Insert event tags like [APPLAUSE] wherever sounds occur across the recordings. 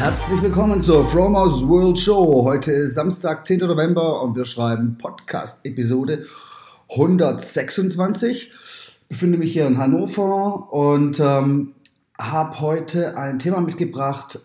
Herzlich willkommen zur Fromers World Show. Heute ist Samstag, 10. November und wir schreiben Podcast-Episode 126. Ich befinde mich hier in Hannover und ähm, habe heute ein Thema mitgebracht,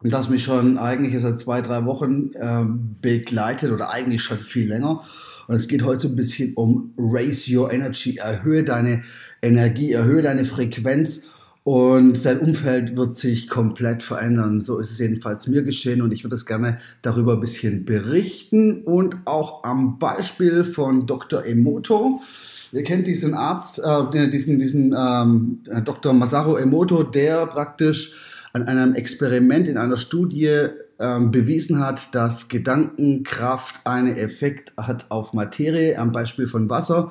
das mich schon eigentlich seit zwei, drei Wochen äh, begleitet oder eigentlich schon viel länger. Und es geht heute so ein bisschen um Raise Your Energy. Erhöhe deine Energie, erhöhe deine Frequenz und dein Umfeld wird sich komplett verändern. So ist es jedenfalls mir geschehen und ich würde es gerne darüber ein bisschen berichten und auch am Beispiel von Dr. Emoto. Ihr kennt diesen Arzt, äh, diesen, diesen ähm, Dr. Masaru Emoto, der praktisch an einem Experiment in einer Studie ähm, bewiesen hat, dass Gedankenkraft einen Effekt hat auf Materie, am Beispiel von Wasser.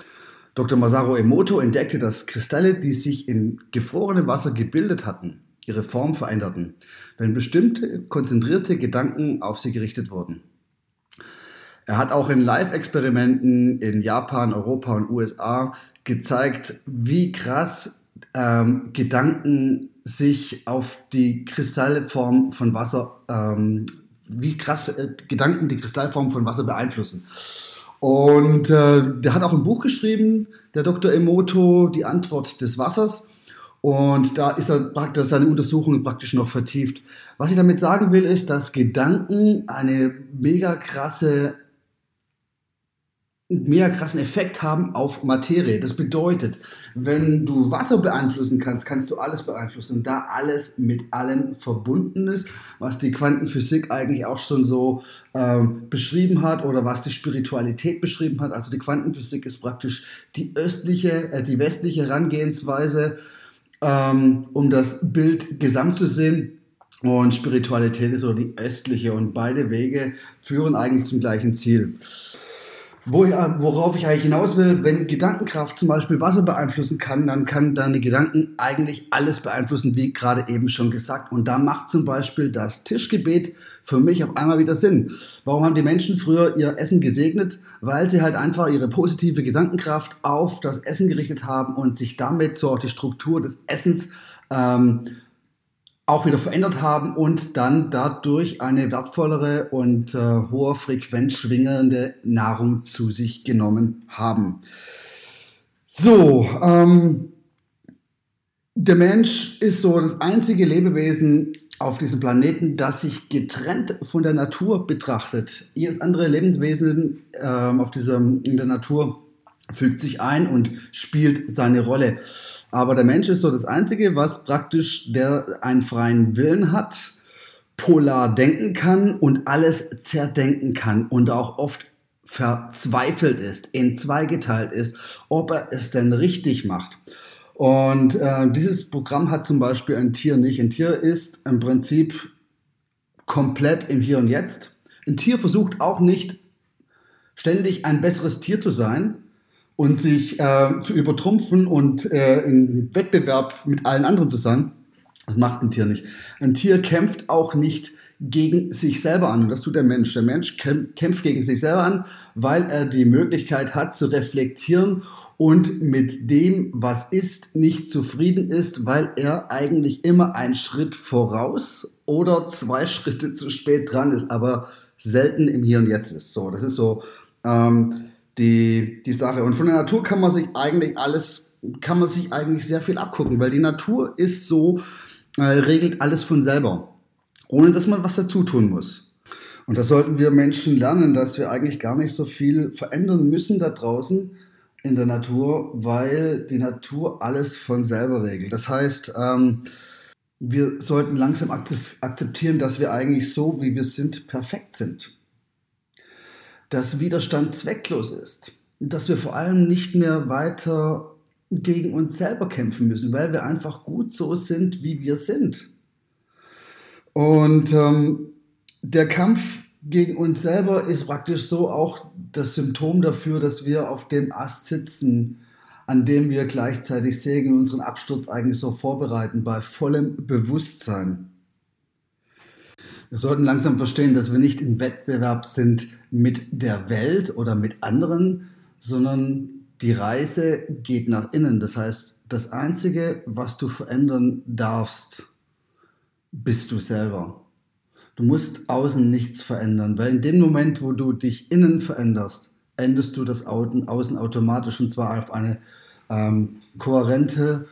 Dr. Masaru Emoto entdeckte, dass Kristalle, die sich in gefrorenem Wasser gebildet hatten, ihre Form veränderten, wenn bestimmte konzentrierte Gedanken auf sie gerichtet wurden. Er hat auch in Live-Experimenten in Japan, Europa und USA gezeigt, wie krass ähm, Gedanken sich auf die Kristallform von Wasser, ähm, wie krass äh, Gedanken die Kristallform von Wasser beeinflussen. Und äh, der hat auch ein Buch geschrieben, der Dr. Emoto, Die Antwort des Wassers. Und da ist er praktisch seine Untersuchungen praktisch noch vertieft. Was ich damit sagen will, ist, dass Gedanken eine mega krasse einen mega krassen Effekt haben auf Materie. Das bedeutet, wenn du Wasser beeinflussen kannst, kannst du alles beeinflussen. Und da alles mit allem verbunden ist, was die Quantenphysik eigentlich auch schon so ähm, beschrieben hat oder was die Spiritualität beschrieben hat. Also die Quantenphysik ist praktisch die östliche, äh, die westliche Herangehensweise, ähm, um das Bild gesamt zu sehen. Und Spiritualität ist so die östliche und beide Wege führen eigentlich zum gleichen Ziel. Wo ich, worauf ich eigentlich hinaus will, wenn Gedankenkraft zum Beispiel Wasser beeinflussen kann, dann kann deine Gedanken eigentlich alles beeinflussen, wie gerade eben schon gesagt. Und da macht zum Beispiel das Tischgebet für mich auf einmal wieder Sinn. Warum haben die Menschen früher ihr Essen gesegnet? Weil sie halt einfach ihre positive Gedankenkraft auf das Essen gerichtet haben und sich damit so auch die Struktur des Essens ähm, auch wieder verändert haben und dann dadurch eine wertvollere und äh, hoher Frequenz schwingende Nahrung zu sich genommen haben. So, ähm, der Mensch ist so das einzige Lebewesen auf diesem Planeten, das sich getrennt von der Natur betrachtet. Jedes andere Lebenswesen ähm, auf diesem, in der Natur fügt sich ein und spielt seine Rolle. Aber der Mensch ist so das Einzige, was praktisch der einen freien Willen hat, polar denken kann und alles zerdenken kann und auch oft verzweifelt ist, in zwei geteilt ist, ob er es denn richtig macht. Und äh, dieses Programm hat zum Beispiel ein Tier nicht. Ein Tier ist im Prinzip komplett im Hier und Jetzt. Ein Tier versucht auch nicht ständig ein besseres Tier zu sein, und sich äh, zu übertrumpfen und äh, in Wettbewerb mit allen anderen zu sein, das macht ein Tier nicht. Ein Tier kämpft auch nicht gegen sich selber an. Und das tut der Mensch. Der Mensch kämpft gegen sich selber an, weil er die Möglichkeit hat zu reflektieren und mit dem, was ist, nicht zufrieden ist, weil er eigentlich immer einen Schritt voraus oder zwei [LAUGHS] Schritte zu spät dran ist, aber selten im Hier und Jetzt ist. So, das ist so. Ähm, die, die Sache. Und von der Natur kann man sich eigentlich alles, kann man sich eigentlich sehr viel abgucken, weil die Natur ist so, äh, regelt alles von selber, ohne dass man was dazu tun muss. Und das sollten wir Menschen lernen, dass wir eigentlich gar nicht so viel verändern müssen da draußen in der Natur, weil die Natur alles von selber regelt. Das heißt, ähm, wir sollten langsam akzeptieren, dass wir eigentlich so, wie wir sind, perfekt sind dass Widerstand zwecklos ist. Dass wir vor allem nicht mehr weiter gegen uns selber kämpfen müssen, weil wir einfach gut so sind, wie wir sind. Und ähm, der Kampf gegen uns selber ist praktisch so auch das Symptom dafür, dass wir auf dem Ast sitzen, an dem wir gleichzeitig sägen und unseren Absturz eigentlich so vorbereiten, bei vollem Bewusstsein. Wir sollten langsam verstehen, dass wir nicht im Wettbewerb sind mit der Welt oder mit anderen, sondern die Reise geht nach innen. Das heißt, das Einzige, was du verändern darfst, bist du selber. Du musst außen nichts verändern, weil in dem Moment, wo du dich innen veränderst, änderst du das Außen automatisch und zwar auf eine ähm, kohärente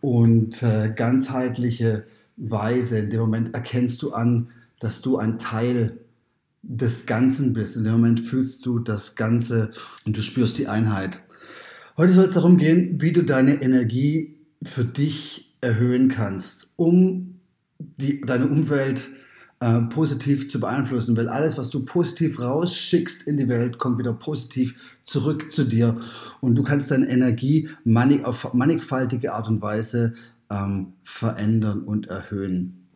und äh, ganzheitliche Weise. In dem Moment erkennst du an, dass du ein Teil des Ganzen bist. In dem Moment fühlst du das Ganze und du spürst die Einheit. Heute soll es darum gehen, wie du deine Energie für dich erhöhen kannst, um die, deine Umwelt äh, positiv zu beeinflussen, weil alles, was du positiv rausschickst in die Welt, kommt wieder positiv zurück zu dir und du kannst deine Energie mannig, auf mannigfaltige Art und Weise ähm, verändern und erhöhen.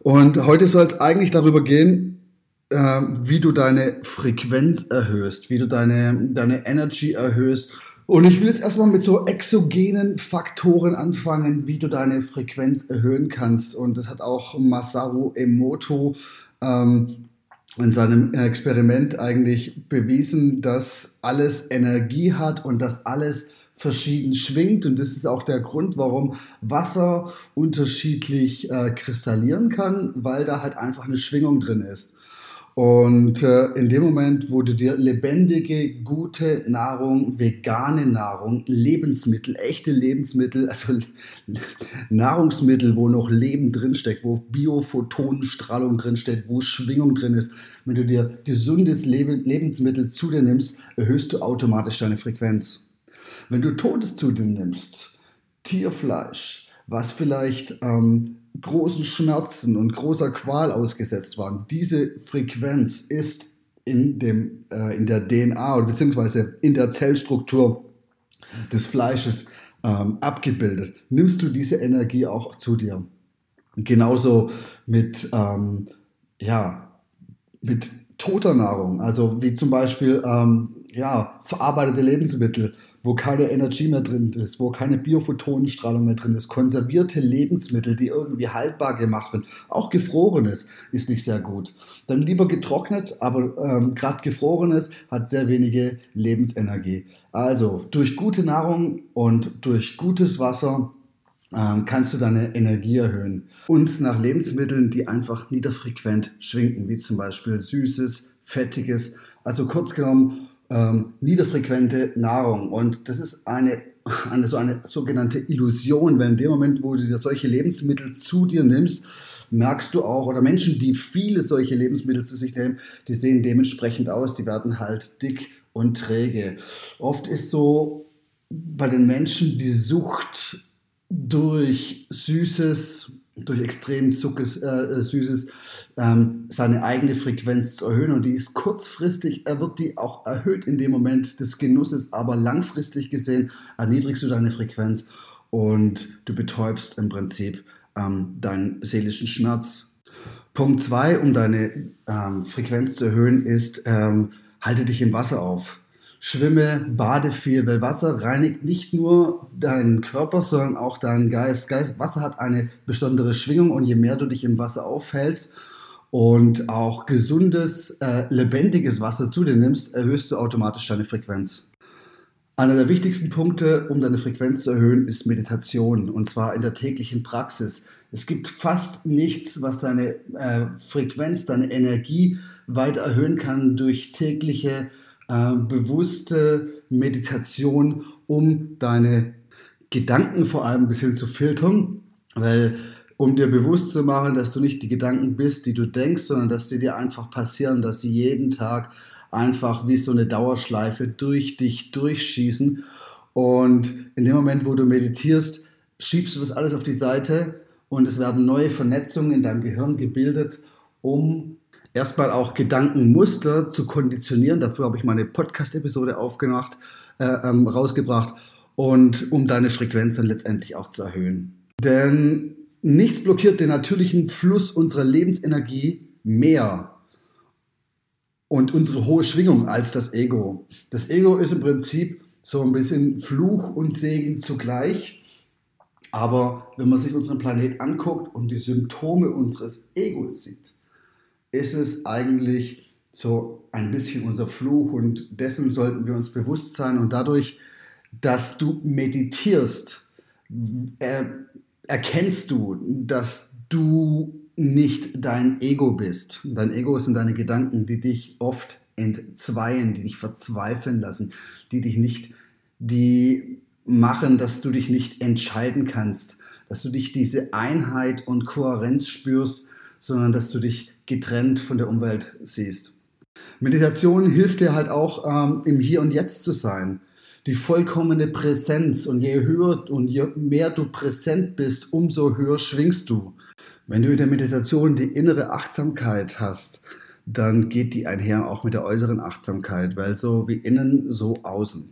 Und heute soll es eigentlich darüber gehen, äh, wie du deine Frequenz erhöhst, wie du deine, deine Energy erhöhst. Und ich will jetzt erstmal mit so exogenen Faktoren anfangen, wie du deine Frequenz erhöhen kannst. Und das hat auch Masaru Emoto ähm, in seinem Experiment eigentlich bewiesen, dass alles Energie hat und dass alles verschieden schwingt. Und das ist auch der Grund, warum Wasser unterschiedlich äh, kristallieren kann, weil da halt einfach eine Schwingung drin ist. Und äh, in dem Moment, wo du dir lebendige, gute Nahrung, vegane Nahrung, Lebensmittel, echte Lebensmittel, [LAUGHS] also Nahrungsmittel, wo noch Leben drinsteckt, wo Biophotonenstrahlung drinsteckt, wo Schwingung drin ist, wenn du dir gesundes Leb Lebensmittel zu dir nimmst, erhöhst du automatisch deine Frequenz. Wenn du Todes zu dir nimmst, Tierfleisch, was vielleicht ähm, großen Schmerzen und großer Qual ausgesetzt waren, diese Frequenz ist in, dem, äh, in der DNA oder beziehungsweise in der Zellstruktur des Fleisches ähm, abgebildet. Nimmst du diese Energie auch zu dir? Genauso mit, ähm, ja, mit toter Nahrung, also wie zum Beispiel ähm, ja, verarbeitete Lebensmittel, wo keine Energie mehr drin ist, wo keine Biophotonenstrahlung mehr drin ist, konservierte Lebensmittel, die irgendwie haltbar gemacht werden, auch gefrorenes ist nicht sehr gut. Dann lieber getrocknet, aber ähm, gerade gefrorenes hat sehr wenige Lebensenergie. Also durch gute Nahrung und durch gutes Wasser ähm, kannst du deine Energie erhöhen. Uns nach Lebensmitteln, die einfach niederfrequent schwingen, wie zum Beispiel süßes, fettiges, also kurz genommen ähm, niederfrequente Nahrung. Und das ist eine, eine, so eine sogenannte Illusion, weil in dem Moment, wo du dir solche Lebensmittel zu dir nimmst, merkst du auch, oder Menschen, die viele solche Lebensmittel zu sich nehmen, die sehen dementsprechend aus, die werden halt dick und träge. Oft ist so bei den Menschen die Sucht durch Süßes, durch extrem Zuckes, äh, Süßes ähm, seine eigene Frequenz zu erhöhen. Und die ist kurzfristig, er wird die auch erhöht in dem Moment des Genusses, aber langfristig gesehen erniedrigst du deine Frequenz und du betäubst im Prinzip ähm, deinen seelischen Schmerz. Punkt zwei, um deine ähm, Frequenz zu erhöhen, ist, ähm, halte dich im Wasser auf. Schwimme, bade viel, weil Wasser reinigt nicht nur deinen Körper, sondern auch deinen Geist. Geist. Wasser hat eine besondere Schwingung und je mehr du dich im Wasser aufhältst und auch gesundes, äh, lebendiges Wasser zu dir nimmst, erhöhst du automatisch deine Frequenz. Einer der wichtigsten Punkte, um deine Frequenz zu erhöhen, ist Meditation und zwar in der täglichen Praxis. Es gibt fast nichts, was deine äh, Frequenz, deine Energie weiter erhöhen kann durch tägliche äh, bewusste Meditation, um deine Gedanken vor allem ein bisschen zu filtern, weil um dir bewusst zu machen, dass du nicht die Gedanken bist, die du denkst, sondern dass sie dir einfach passieren, dass sie jeden Tag einfach wie so eine Dauerschleife durch dich durchschießen. Und in dem Moment, wo du meditierst, schiebst du das alles auf die Seite und es werden neue Vernetzungen in deinem Gehirn gebildet, um erstmal auch Gedankenmuster zu konditionieren. Dafür habe ich meine Podcast-Episode aufgemacht, äh, ähm, rausgebracht und um deine Frequenz dann letztendlich auch zu erhöhen. Denn Nichts blockiert den natürlichen Fluss unserer Lebensenergie mehr und unsere hohe Schwingung als das Ego. Das Ego ist im Prinzip so ein bisschen Fluch und Segen zugleich. Aber wenn man sich unseren Planet anguckt und die Symptome unseres Egos sieht, ist es eigentlich so ein bisschen unser Fluch und dessen sollten wir uns bewusst sein und dadurch, dass du meditierst, er, erkennst du, dass du nicht dein Ego bist. Dein Ego sind deine Gedanken, die dich oft entzweien, die dich verzweifeln lassen, die dich nicht, die machen, dass du dich nicht entscheiden kannst, dass du dich diese Einheit und Kohärenz spürst, sondern dass du dich getrennt von der Umwelt siehst. Meditation hilft dir halt auch ähm, im Hier und Jetzt zu sein. Die vollkommene Präsenz und je höher und je mehr du präsent bist, umso höher schwingst du. Wenn du in der Meditation die innere Achtsamkeit hast, dann geht die einher auch mit der äußeren Achtsamkeit, weil so wie innen, so außen.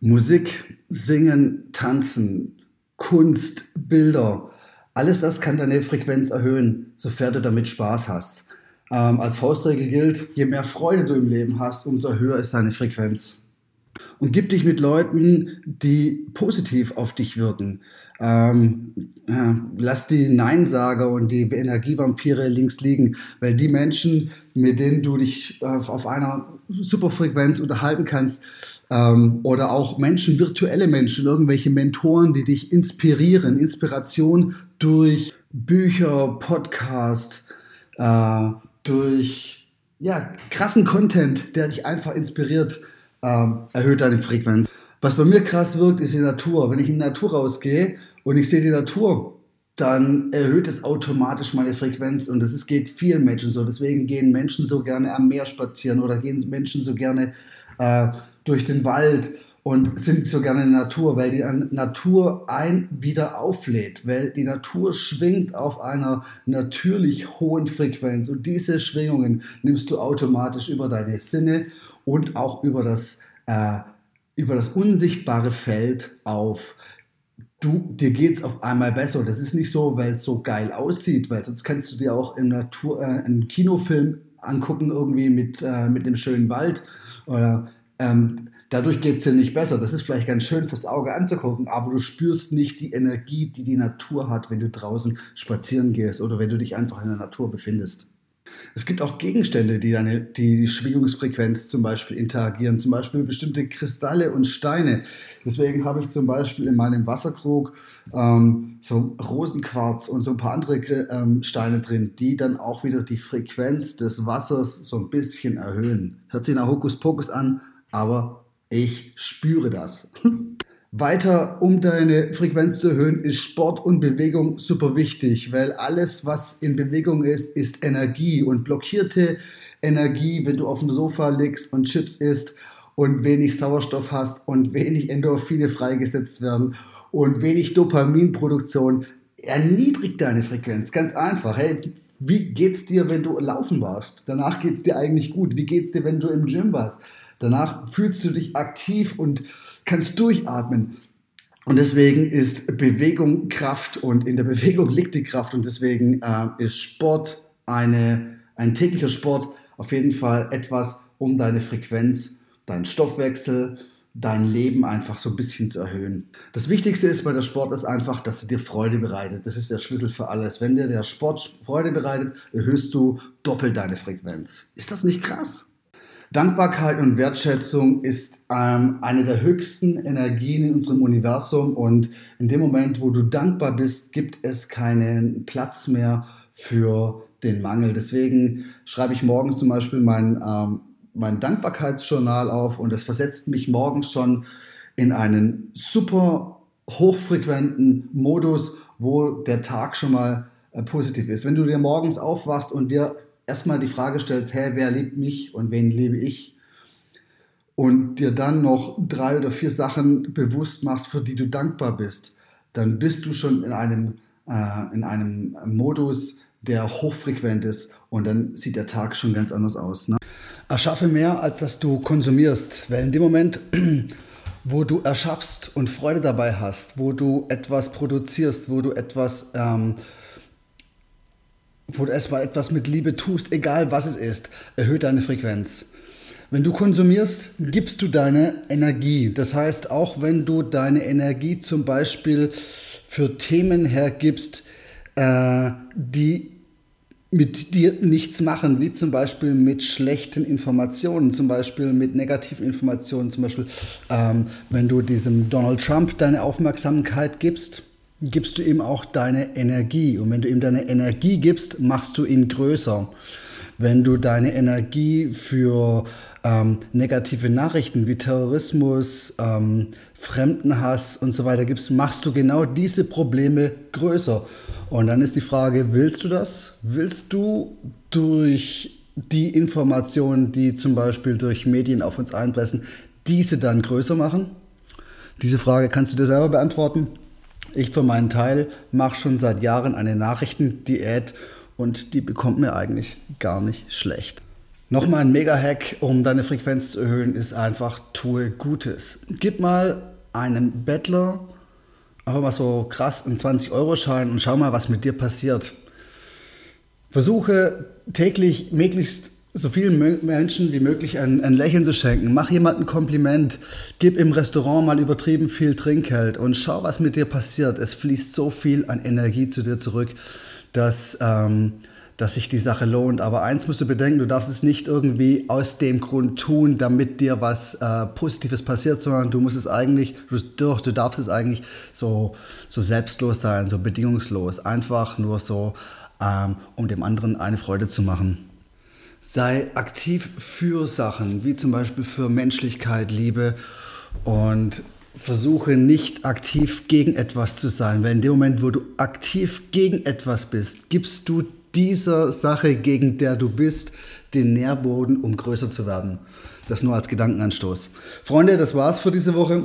Musik, Singen, Tanzen, Kunst, Bilder, alles das kann deine Frequenz erhöhen, sofern du damit Spaß hast. Ähm, als Faustregel gilt, je mehr Freude du im Leben hast, umso höher ist deine Frequenz. Und gib dich mit Leuten, die positiv auf dich wirken. Ähm, ja, lass die Neinsager und die Energievampire links liegen, weil die Menschen, mit denen du dich äh, auf einer Superfrequenz unterhalten kannst, ähm, oder auch Menschen, virtuelle Menschen, irgendwelche Mentoren, die dich inspirieren, Inspiration durch Bücher, Podcast, äh, durch ja, krassen Content, der dich einfach inspiriert, äh, erhöht deine Frequenz. Was bei mir krass wirkt, ist die Natur. Wenn ich in die Natur rausgehe und ich sehe die Natur, dann erhöht es automatisch meine Frequenz und das ist, geht vielen Menschen so. Deswegen gehen Menschen so gerne am Meer spazieren oder gehen Menschen so gerne äh, durch den Wald und sind so gerne in der Natur, weil die Natur ein wieder auflädt, weil die Natur schwingt auf einer natürlich hohen Frequenz und diese Schwingungen nimmst du automatisch über deine Sinne und auch über das, äh, über das unsichtbare Feld auf. Du, dir geht's auf einmal besser. Das ist nicht so, weil es so geil aussieht, weil sonst kannst du dir auch im Natur, äh, einen Kinofilm angucken, irgendwie mit, äh, mit dem schönen Wald oder ähm, dadurch geht es dir nicht besser. Das ist vielleicht ganz schön fürs Auge anzugucken, aber du spürst nicht die Energie, die die Natur hat, wenn du draußen spazieren gehst oder wenn du dich einfach in der Natur befindest. Es gibt auch Gegenstände, die deine, die, die Schwingungsfrequenz zum Beispiel interagieren, zum Beispiel bestimmte Kristalle und Steine. Deswegen habe ich zum Beispiel in meinem Wasserkrug ähm, so Rosenquarz und so ein paar andere ähm, Steine drin, die dann auch wieder die Frequenz des Wassers so ein bisschen erhöhen. Hört sich nach Hokuspokus an, aber ich spüre das. [LAUGHS] Weiter, um deine Frequenz zu erhöhen, ist Sport und Bewegung super wichtig, weil alles, was in Bewegung ist, ist Energie und blockierte Energie, wenn du auf dem Sofa liegst und Chips isst und wenig Sauerstoff hast und wenig Endorphine freigesetzt werden und wenig Dopaminproduktion, erniedrigt deine Frequenz. Ganz einfach. Hey, wie geht's dir, wenn du laufen warst? Danach geht's dir eigentlich gut. Wie geht's dir, wenn du im Gym warst? Danach fühlst du dich aktiv und kannst durchatmen. Und deswegen ist Bewegung Kraft und in der Bewegung liegt die Kraft und deswegen äh, ist Sport eine, ein täglicher Sport auf jeden Fall etwas, um deine Frequenz, deinen Stoffwechsel, dein Leben einfach so ein bisschen zu erhöhen. Das Wichtigste ist bei der Sport ist einfach, dass er dir Freude bereitet. Das ist der Schlüssel für alles. Wenn dir der Sport Freude bereitet, erhöhst du doppelt deine Frequenz. Ist das nicht krass? Dankbarkeit und Wertschätzung ist ähm, eine der höchsten Energien in unserem Universum und in dem Moment, wo du dankbar bist, gibt es keinen Platz mehr für den Mangel. Deswegen schreibe ich morgens zum Beispiel mein, ähm, mein Dankbarkeitsjournal auf und es versetzt mich morgens schon in einen super hochfrequenten Modus, wo der Tag schon mal äh, positiv ist. Wenn du dir morgens aufwachst und dir erstmal die Frage stellst, hey, wer liebt mich und wen liebe ich? Und dir dann noch drei oder vier Sachen bewusst machst, für die du dankbar bist, dann bist du schon in einem, äh, in einem Modus, der hochfrequent ist und dann sieht der Tag schon ganz anders aus. Ne? Erschaffe mehr, als dass du konsumierst, weil in dem Moment, [CLEARS THROAT] wo du erschaffst und Freude dabei hast, wo du etwas produzierst, wo du etwas ähm, wo du erstmal etwas mit Liebe tust, egal was es ist, erhöht deine Frequenz. Wenn du konsumierst, gibst du deine Energie. Das heißt, auch wenn du deine Energie zum Beispiel für Themen hergibst, äh, die mit dir nichts machen, wie zum Beispiel mit schlechten Informationen, zum Beispiel mit negativen Informationen, zum Beispiel ähm, wenn du diesem Donald Trump deine Aufmerksamkeit gibst, gibst du ihm auch deine Energie. Und wenn du ihm deine Energie gibst, machst du ihn größer. Wenn du deine Energie für ähm, negative Nachrichten wie Terrorismus, ähm, Fremdenhass und so weiter gibst, machst du genau diese Probleme größer. Und dann ist die Frage, willst du das? Willst du durch die Informationen, die zum Beispiel durch Medien auf uns einpressen, diese dann größer machen? Diese Frage kannst du dir selber beantworten. Ich für meinen Teil mache schon seit Jahren eine Nachrichtendiät und die bekommt mir eigentlich gar nicht schlecht. Nochmal ein Mega-Hack, um deine Frequenz zu erhöhen, ist einfach, tue Gutes. Gib mal einem Bettler einfach mal so krass einen 20-Euro-Schein und schau mal, was mit dir passiert. Versuche täglich möglichst so vielen Menschen wie möglich ein, ein, Lächeln zu schenken. Mach jemandem ein Kompliment. Gib im Restaurant mal übertrieben viel Trinkgeld und schau, was mit dir passiert. Es fließt so viel an Energie zu dir zurück, dass ähm, dass sich die Sache lohnt. Aber eins musst du bedenken, du darfst es nicht irgendwie aus dem Grund tun, damit dir was äh, Positives passiert, sondern du musst es eigentlich, du, du darfst es eigentlich so, so selbstlos sein, so bedingungslos. Einfach nur so, ähm, um dem anderen eine Freude zu machen. Sei aktiv für Sachen, wie zum Beispiel für Menschlichkeit, Liebe und versuche nicht aktiv gegen etwas zu sein, weil in dem Moment, wo du aktiv gegen etwas bist, gibst du dieser Sache, gegen der du bist, den Nährboden, um größer zu werden. Das nur als Gedankenanstoß. Freunde, das war's für diese Woche.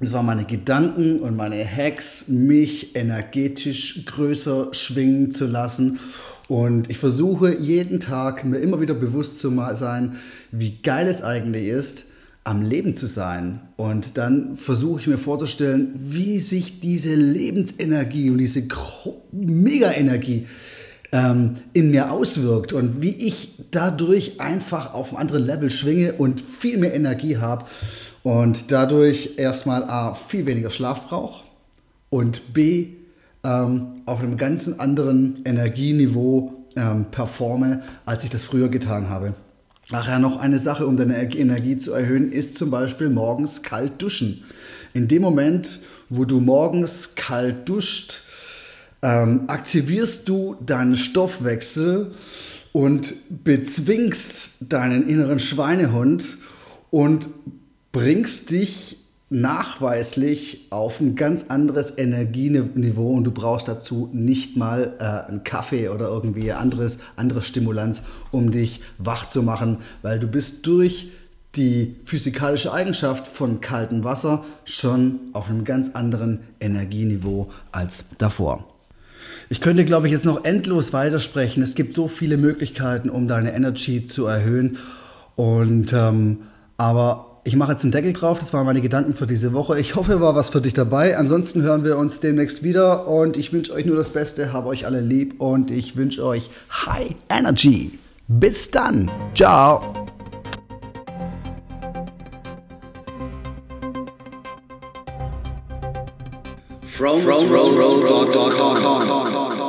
Das waren meine Gedanken und meine Hacks, mich energetisch größer schwingen zu lassen. Und ich versuche jeden Tag mir immer wieder bewusst zu sein, wie geil es eigentlich ist, am Leben zu sein. Und dann versuche ich mir vorzustellen, wie sich diese Lebensenergie und diese Mega-Energie ähm, in mir auswirkt und wie ich dadurch einfach auf einem anderen Level schwinge und viel mehr Energie habe und dadurch erstmal A, viel weniger Schlaf brauche und B, ähm, auf einem ganz anderen Energieniveau ähm, performe, als ich das früher getan habe. Nachher noch eine Sache, um deine Energie zu erhöhen, ist zum Beispiel morgens kalt duschen. In dem Moment, wo du morgens kalt duscht, ähm, aktivierst du deinen Stoffwechsel und bezwingst deinen inneren Schweinehund und bringst dich nachweislich auf ein ganz anderes Energieniveau und du brauchst dazu nicht mal äh, einen Kaffee oder irgendwie anderes, andere Stimulanz, um dich wach zu machen, weil du bist durch die physikalische Eigenschaft von kaltem Wasser schon auf einem ganz anderen Energieniveau als davor. Ich könnte, glaube ich, jetzt noch endlos weitersprechen. Es gibt so viele Möglichkeiten, um deine Energy zu erhöhen. Und ähm, aber ich mache jetzt einen Deckel drauf. Das waren meine Gedanken für diese Woche. Ich hoffe, war was für dich dabei. Ansonsten hören wir uns demnächst wieder. Und ich wünsche euch nur das Beste. Habe euch alle lieb und ich wünsche euch High Energy. Bis dann. Ciao. from, from, from, from, from, from, from, from, from,